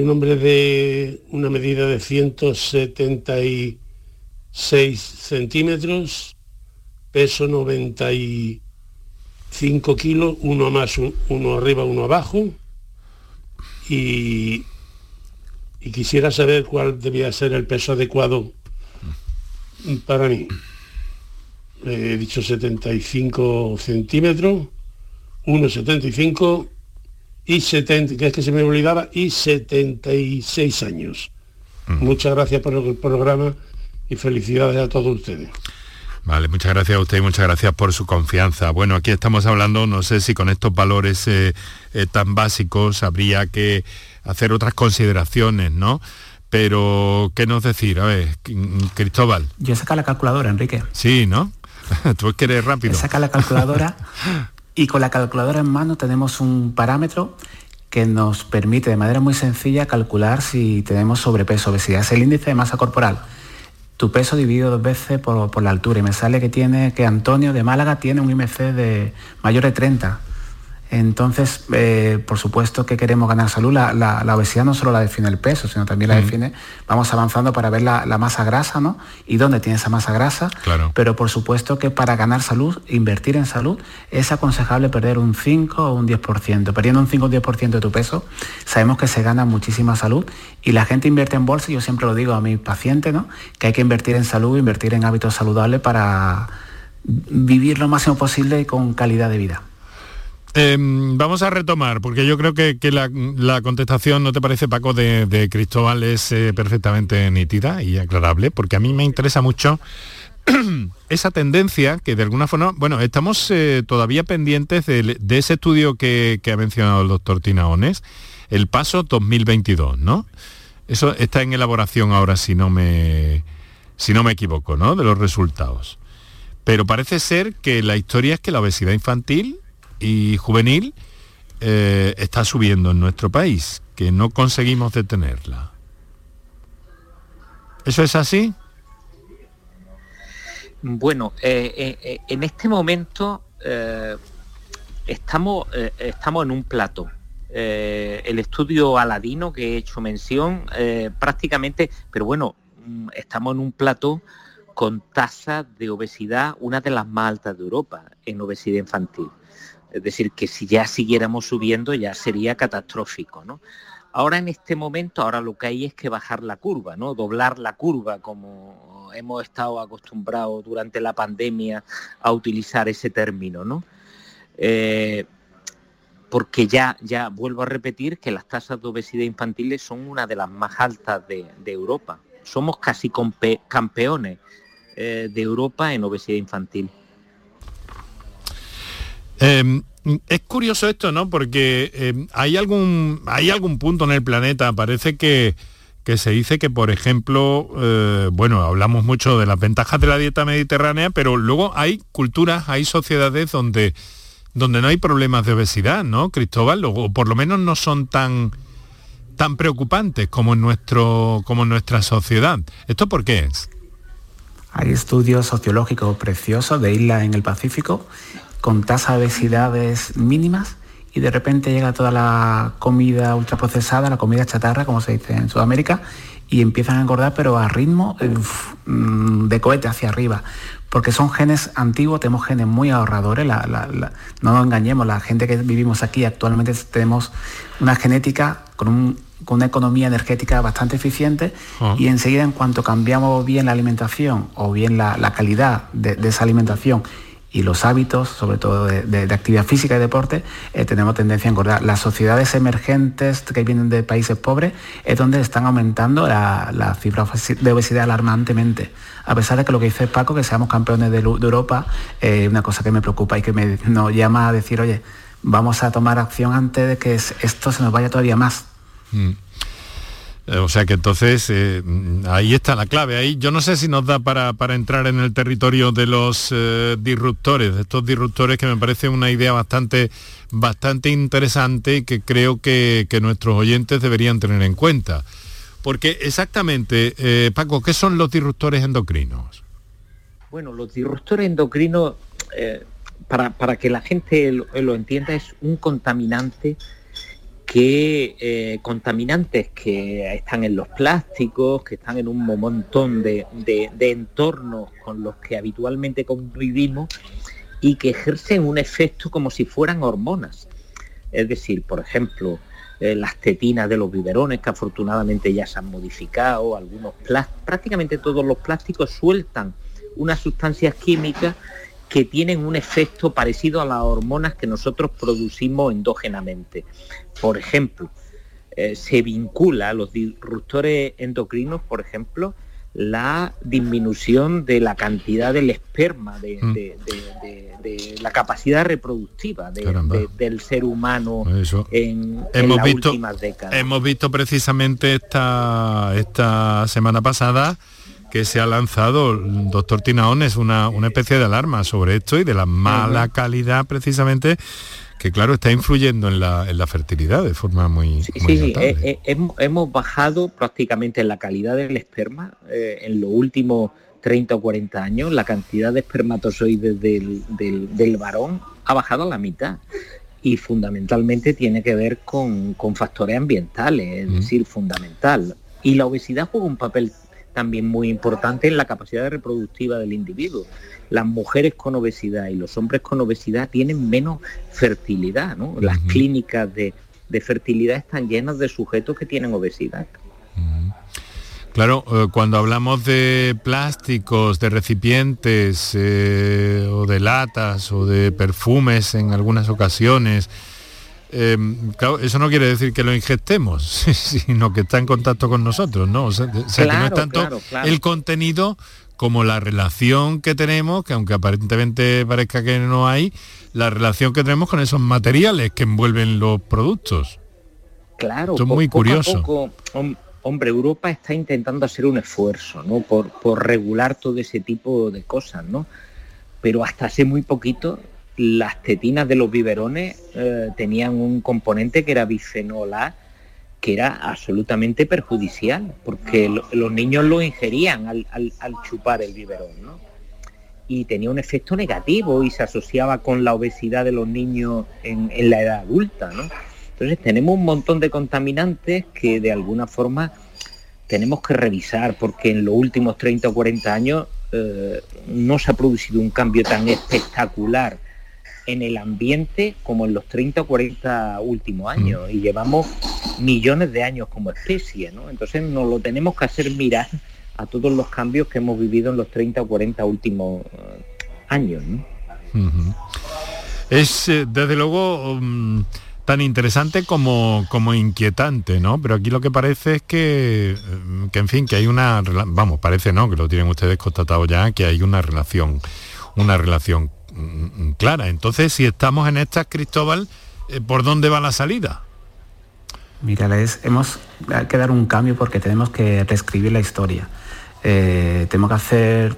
un hombre de una medida de 176 centímetros, peso 95 kilos, uno más, uno arriba, uno abajo. Y, y quisiera saber cuál debía ser el peso adecuado para mí he dicho 75 centímetros, 1,75 y 70, que es que se me olvidaba, y 76 años. Muchas gracias por el programa y felicidades a todos ustedes. Vale, muchas gracias a usted y muchas gracias por su confianza. Bueno, aquí estamos hablando, no sé si con estos valores eh, eh, tan básicos habría que hacer otras consideraciones, ¿no? Pero, ¿qué nos decir? A ver, Cristóbal. Yo saca la calculadora, Enrique. Sí, ¿no? (laughs) Tú rápido. Saca la calculadora y con la calculadora en mano tenemos un parámetro que nos permite de manera muy sencilla calcular si tenemos sobrepeso, obesidad. Es el índice de masa corporal tu peso dividido dos veces por, la altura y me sale que tiene que Antonio de Málaga tiene un IMC de mayor de 30 entonces, eh, por supuesto que queremos ganar salud. La, obesidad no solo la define el peso, sino también la define, vamos avanzando para ver la, masa grasa, ¿no? Y dónde tiene esa masa grasa. Claro. Pero por supuesto que para ganar salud, invertir en salud, es aconsejable perder un 5 o un 10%. Perdiendo un 5 o un 10% de tu peso, sabemos que se gana muchísima salud y la gente invierte en bolsa, y yo siempre lo digo a mis pacientes, ¿no? Que hay que invertir en salud, invertir en hábitos saludables para vivir lo máximo posible con calidad de vida. Em, vamos a retomar, porque yo creo que, la, contestación, ¿no te parece, Paco, de, Cristóbal es eh, perfectamente nítida y aclarable? Porque a mí me interesa mucho (clears throat) esa tendencia que de alguna forma, bueno, estamos eh, todavía pendientes de, ese estudio que, ha mencionado el doctor Tinaones, el paso 2022, ¿no? Eso está en elaboración ahora, si no me, si no me equivoco, ¿no? De los resultados. Pero parece ser que la historia es que la obesidad infantil y juvenil eh, está subiendo en nuestro país, que no conseguimos detenerla. ¿Eso es así? Bueno, eh, eh, en este momento estamos, estamos en un plato. el estudio aladino que he hecho mención, prácticamente, pero bueno, mm, estamos en un plato con tasa de obesidad, una de las más altas de Europa en obesidad infantil. Es decir, que si ya siguiéramos subiendo ya sería catastrófico, ¿no? Ahora en este momento, ahora lo que hay es que bajar la curva, ¿no? Doblar la curva, como hemos estado acostumbrados durante la pandemia a utilizar ese término, ¿no? Eh, porque ya, ya vuelvo a repetir que las tasas de obesidad infantiles son una de las más altas de, Europa. Somos casi campeones eh, de Europa en obesidad infantil. Em, es curioso esto, ¿no? Porque em, hay, algún, hay algún punto en el planeta, parece que, se dice que, por ejemplo, eh, bueno, hablamos mucho de las ventajas de la dieta mediterránea, pero luego hay culturas, hay sociedades donde, donde no hay problemas de obesidad, ¿no, Cristóbal? O, por lo menos no son tan, tan preocupantes como en, nuestro, como en nuestra sociedad. ¿Esto por qué es? Hay estudios sociológicos preciosos de islas en el Pacífico con tasas de obesidades mínimas y de repente llega toda la comida ultraprocesada, la comida chatarra, como se dice en Sudamérica, y empiezan a engordar, pero a ritmo mm, de cohete hacia arriba. Porque son genes antiguos, tenemos genes muy ahorradores, no nos engañemos, la gente que vivimos aquí actualmente tenemos una genética con, una economía energética bastante eficiente ah. y enseguida en cuanto cambiamos bien la alimentación o bien la, calidad de esa alimentación y los hábitos, sobre todo de, actividad física y deporte, eh, tenemos tendencia a engordar. Las sociedades emergentes que vienen de países pobres es donde están aumentando la, cifra de obesidad alarmantemente. A pesar de que lo que dice Paco, que seamos campeones de, Europa, es una cosa que me preocupa y que me, nos llama a decir, oye, vamos a tomar acción antes de que esto se nos vaya todavía más. Mm. Eh, o sea que entonces eh, ahí está la clave. Ahí yo no sé si nos da para, entrar en el territorio de los eh, disruptores, de estos disruptores que me parece una idea bastante, bastante interesante y que creo que, nuestros oyentes deberían tener en cuenta. Porque exactamente, Paco, ¿qué son los disruptores endocrinos? Bueno, los disruptores endocrinos, para, que la gente lo entienda, es un contaminante que eh, contaminantes que están en los plásticos, que están en un montón de, entornos con los que habitualmente convivimos y que ejercen un efecto como si fueran hormonas. Es decir, por ejemplo, eh, las tetinas de los biberones que afortunadamente ya se han modificado, algunos prácticamente todos los plásticos sueltan unas sustancias químicas que tienen un efecto parecido a las hormonas que nosotros producimos endógenamente. Por ejemplo, eh, se vincula a los disruptores endocrinos, por ejemplo, la disminución de la cantidad del esperma, de, Mm. de- de- de la capacidad reproductiva de- de- del ser humano Eso. en, las visto, últimas décadas. hemos visto precisamente esta, esta semana pasada que se ha lanzado, doctor Tinaones, una, una especie de alarma sobre esto y de la mala calidad precisamente que claro está influyendo en la, en la fertilidad de forma muy, muy Sí, sí, notable. eh, eh, hemos, bajado prácticamente en la calidad del esperma eh, en los últimos 30 o 40 años. La cantidad de espermatozoides del, del- del varón ha bajado a la mitad y fundamentalmente tiene que ver con, con factores ambientales, es decir, fundamental. Y la obesidad juega un papel también muy importante en la capacidad reproductiva del individuo. Las mujeres con obesidad y los hombres con obesidad tienen menos fertilidad, ¿no? Las clínicas de, de fertilidad están llenas de sujetos que tienen obesidad. Claro, eh, cuando hablamos de plásticos, de recipientes eh, o de latas o de perfumes en algunas ocasiones, eh, claro, eso no quiere decir que lo ingestemos, (laughs) sino que está en contacto con nosotros, ¿no? O sea, o sea, que no es tanto claro, claro. el contenido como la relación que tenemos, que aunque aparentemente parezca que no hay, la relación que tenemos con esos materiales que envuelven los productos. Claro, Esto es muy a curioso. poco, hom- hombre, Europa está intentando hacer un esfuerzo, ¿no? Por, por regular todo ese tipo de cosas, ¿no? Pero hasta hace muy poquito las tetinas de los biberones eh, tenían un componente que era bisfenol A, que era absolutamente perjudicial, porque lo- los niños lo ingerían al, al- al chupar el biberón, ¿no? Y tenía un efecto negativo y se asociaba con la obesidad de los niños en, en la edad adulta, ¿no? Entonces tenemos un montón de contaminantes que de alguna forma tenemos que revisar porque en los últimos 30 o 40 años eh, no se ha producido un cambio tan espectacular en el ambiente como en los 30 o 40 últimos años y llevamos millones de años como especie, ¿no? Entonces nos lo tenemos que hacer mirar a todos los cambios que hemos vivido en los 30 o 40 últimos eh, años, ¿no? Es eh, desde luego mm, tan interesante como, como inquietante, ¿no? Pero aquí lo que parece es que, mm, que en fin, que hay una, vamos, parece no, que lo tienen ustedes constatado ya, que hay una relación, una relación clara. Entonces, si estamos en estas, Cristóbal, eh, ¿por dónde va la salida? Mira, les hemos hay que dar un cambio porque tenemos que reescribir la historia. Eh, tenemos que hacer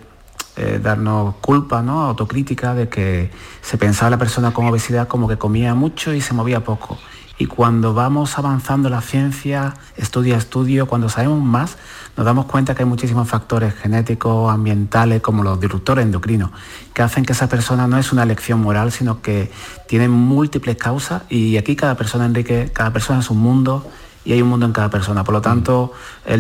eh, darnos culpa, ¿no? autocrítica de que se pensaba la persona con obesidad como que comía mucho y se movía poco. Y cuando vamos avanzando la ciencia, estudio a estudio, cuando sabemos más, nos damos cuenta que hay muchísimos factores genéticos, ambientales, como los disruptores endocrinos, que hacen que esa persona no es una elección moral, sino que tiene múltiples causas. Y aquí cada persona, Enrique, cada persona es un mundo y hay un mundo en cada persona. Por lo tanto,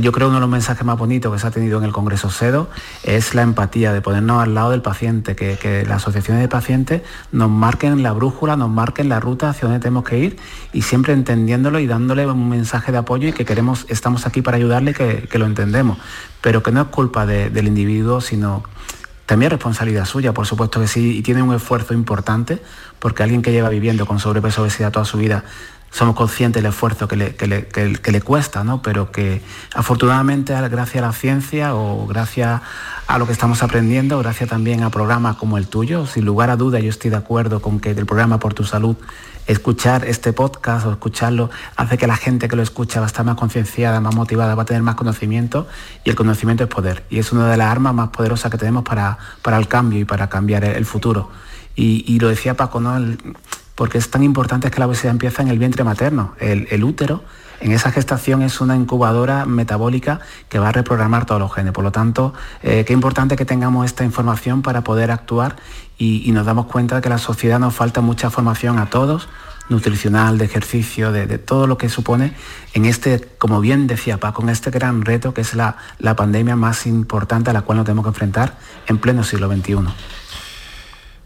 yo creo uno de los mensajes más bonitos que se ha tenido en el Congreso SEDO es la empatía, de ponernos al lado del paciente, que, las asociaciones de pacientes nos marquen la brújula, nos marquen la ruta hacia donde tenemos que ir y siempre entendiéndolo y dándole un mensaje de apoyo y que queremos, estamos aquí para ayudarle, que, que lo entendemos, pero que no es culpa de- del individuo, sino también es responsabilidad suya, por supuesto que sí, y tiene un esfuerzo importante, porque alguien que lleva viviendo con sobrepeso obesidad toda su vida, somos conscientes del esfuerzo que le, que le- que le- cuesta, ¿no? pero que afortunadamente gracias a la ciencia o gracias a lo que estamos aprendiendo, gracias también a programas como el tuyo, sin lugar a duda yo estoy de acuerdo con que del programa Por tu Salud, escuchar este podcast o escucharlo hace que la gente que lo escucha va a estar más concienciada, más motivada, va a tener más conocimiento y el conocimiento es poder. Y es una de las armas más poderosas que tenemos para, para el cambio y para cambiar el, el futuro. Y, y lo decía Paco, ¿no? El- porque es tan importante que la obesidad empieza en el vientre materno, el, útero. En esa gestación es una incubadora metabólica que va a reprogramar todos los genes. Por lo tanto, eh, qué importante que tengamos esta información para poder actuar y, nos damos cuenta de que la sociedad nos falta mucha formación a todos, nutricional, de ejercicio, de, de todo lo que supone en este, como bien decía Paco, en este gran reto que es la, la pandemia más importante a la cual nos tenemos que enfrentar en pleno siglo XXI.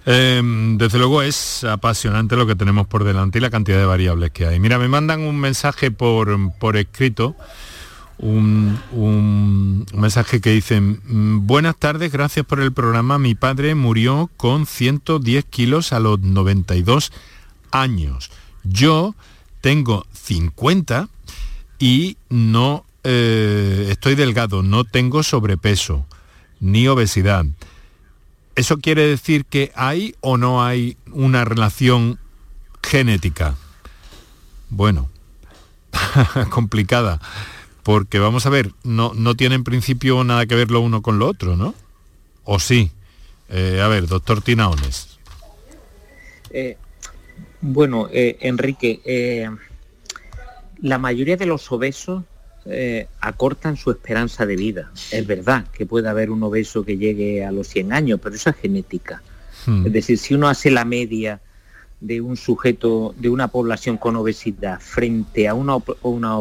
Eh, desde luego es apasionante lo que tenemos por delante y la cantidad de variables que hay. Mira, me mandan un mensaje por, por escrito, un, un- mensaje que dice, "Mm, buenas tardes, gracias por el programa. Mi padre murió con 110 kilos a los 92 años. Yo tengo 50 y no eh, estoy delgado, no tengo sobrepeso ni obesidad. ¿Eso quiere decir que hay o no hay una relación genética? Bueno, (laughs) complicada, porque vamos a ver, no, no tiene en principio nada que ver lo uno con lo otro, ¿no? ¿O sí? Eh, a ver, doctor Tinaones. Eh, bueno, eh, Enrique, la mayoría de los obesos acortan su esperanza de vida. Es verdad que puede haber un obeso que llegue a los 100 años, pero eso es genética. Hmm. Es decir, si uno hace la media de un sujeto, de una población con obesidad frente a una, una,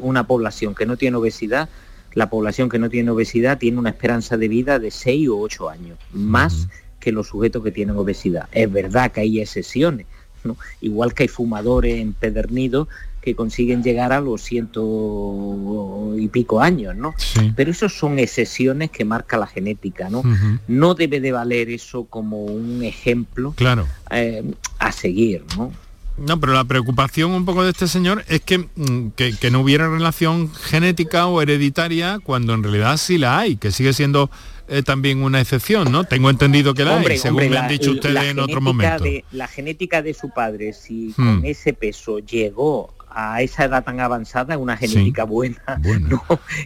una población que no tiene obesidad, la población que no tiene obesidad tiene una esperanza de vida de 6 o 8 años, más que los sujetos que tienen obesidad. Es verdad que hay excepciones, ¿no? igual que hay fumadores empedernidos que consiguen llegar a los ciento y pico años, ¿no? Pero esos son excepciones que marca la genética, ¿no? No debe de valer eso como un ejemplo claro. Eh, a seguir, ¿no? No, pero la preocupación un poco de este señor es que, mm, que, no hubiera relación genética o hereditaria cuando en realidad sí la hay, que sigue siendo eh, también una excepción, ¿no? Tengo entendido que la hay, según me han dicho ustedes en otro momento. la genética de su padre, si con hmm. ese peso llegó a esa edad tan avanzada, una genética (laughs) buena, ¿no?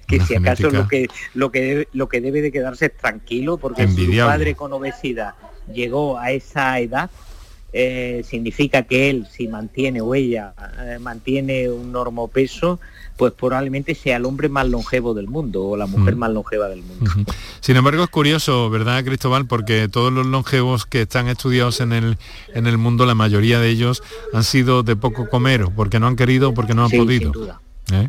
que si acaso lo que lo que lo que debe de quedarse tranquilo, porque si su padre con obesidad llegó a esa edad, eh, significa que él, si mantiene o ella eh, mantiene un peso pues probablemente sea el hombre más longevo del mundo o la mujer más longeva del mundo. Sin embargo, es curioso, ¿verdad, Cristóbal? Porque todos los longevos que están estudiados en el, en el mundo, la mayoría de ellos han sido de poco comer, porque no han querido, porque no han podido. Sin duda. ¿Eh?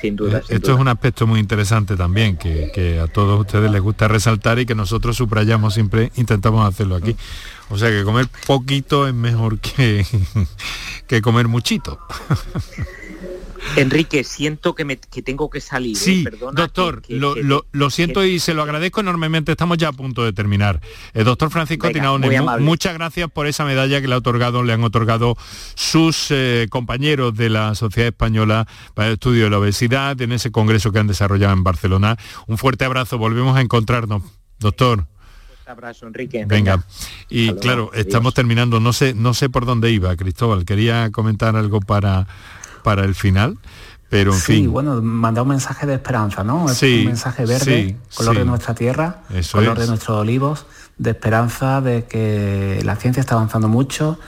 Sin duda, Esto es un aspecto muy interesante también, que, que, a todos ustedes les gusta resaltar y que nosotros subrayamos siempre, intentamos hacerlo aquí. O sea que comer poquito es mejor que, (laughs) que comer muchito. Enrique, siento que, me, tengo que salir. ¿eh? Sí, doctor, lo, siento y se lo agradezco enormemente. Estamos ya a punto de terminar. El doctor Francisco Tinaone, muchas gracias por esa medalla que le, ha otorgado, le han otorgado sus eh, compañeros de la Sociedad Española para el Estudio de la Obesidad en ese congreso que han desarrollado en Barcelona. Un fuerte abrazo, volvemos a encontrarnos. Doctor abrazo, Enrique. Venga. Y claro, estamos terminando. No sé, no sé por dónde iba, Cristóbal. Quería comentar algo para, para el final. Pero en sí, bueno, mandar un mensaje de esperanza, ¿no? un mensaje verde, color de nuestra tierra, color de nuestros olivos, de esperanza de que la ciencia está avanzando mucho,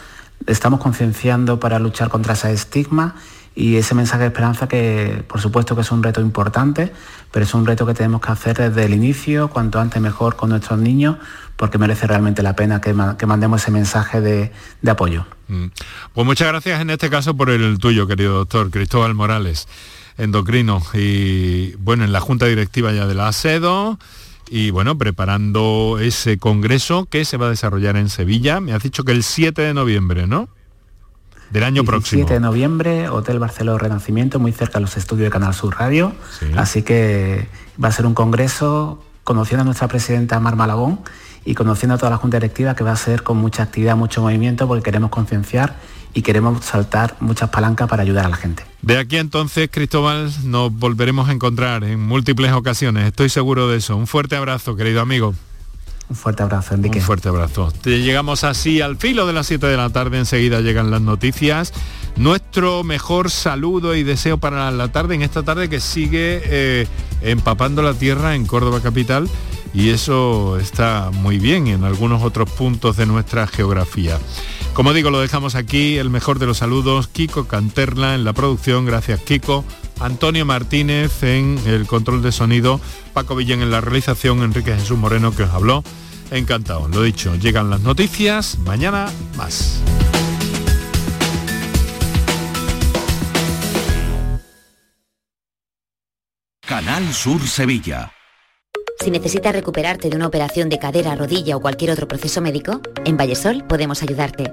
estamos concienciando para luchar contra ese estigma y ese mensaje de esperanza que por supuesto que es un reto importante, pero es un reto que tenemos que hacer desde el inicio, cuanto antes mejor con nuestros niños, porque merece realmente la pena que, mandemos ese mensaje de, apoyo. Mm. Pues muchas gracias en este caso por el tuyo, querido doctor Cristóbal Morales, endocrino, y bueno, en la Junta Directiva ya de la ASEDO, y bueno, preparando ese congreso que se va a desarrollar en Sevilla. Me has dicho que el 7 de noviembre, ¿no? Del año próximo. 7 de noviembre, Hotel Barceló Renacimiento, muy cerca de los estudios de Canal Sur Radio. Así que va a ser un congreso conociendo a nuestra presidenta Mar Malagón y conociendo a toda la Junta Directiva que va a ser con mucha actividad, mucho movimiento, porque queremos concienciar y queremos saltar muchas palancas para ayudar a la gente. De aquí entonces, Cristóbal, nos volveremos a encontrar en múltiples ocasiones, estoy seguro de eso. Un fuerte abrazo, querido amigo. Un fuerte abrazo, Enrique. Un fuerte abrazo. Llegamos así al filo de las 7 de la tarde, enseguida llegan las noticias. Nuestro mejor saludo y deseo para la tarde, en esta tarde que sigue eh, empapando la tierra en Córdoba Capital y eso está muy bien en algunos otros puntos de nuestra geografía. Como digo, lo dejamos aquí, el mejor de los saludos, Kiko Canterla en la producción, gracias Kiko, Antonio Martínez en el control de sonido, Paco Villén en la realización, Enrique Jesús Moreno que os habló. Encantado, lo dicho, llegan las noticias, mañana más. Canal Sur Sevilla. Si necesitas recuperarte de una operación de cadera, rodilla o cualquier otro proceso médico, en Vallesol podemos ayudarte.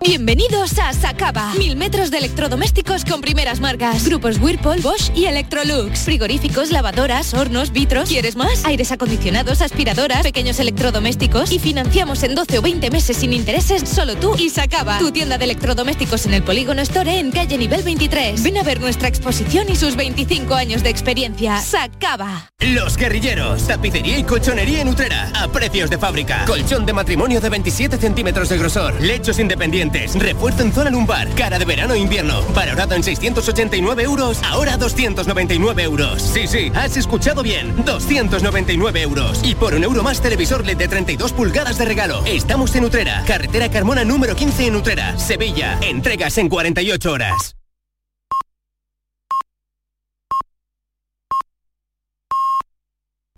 Bienvenidos a Sacaba. Mil metros de electrodomésticos con primeras marcas. Grupos Whirlpool, Bosch y Electrolux. Frigoríficos, lavadoras, hornos, vitros. ¿Quieres más? Aires acondicionados, aspiradoras, pequeños electrodomésticos. Y financiamos en 12 o 20 meses sin intereses solo tú y Sacaba. Tu tienda de electrodomésticos en el Polígono Store en calle nivel 23. Ven a ver nuestra exposición y sus 25 años de experiencia. Sacaba. Los guerrilleros. Tapicería y colchonería en Utrera. A precios de fábrica. Colchón de matrimonio de 27 centímetros de grosor. Lechos independientes Refuerzo en zona lumbar. Cara de verano e invierno. Valorado en 689 euros. Ahora 299 euros. Sí, sí, has escuchado bien. 299 euros. Y por un euro más televisor LED de 32 pulgadas de regalo. Estamos en Utrera. Carretera Carmona número 15 en Utrera. Sevilla. Entregas en 48 horas.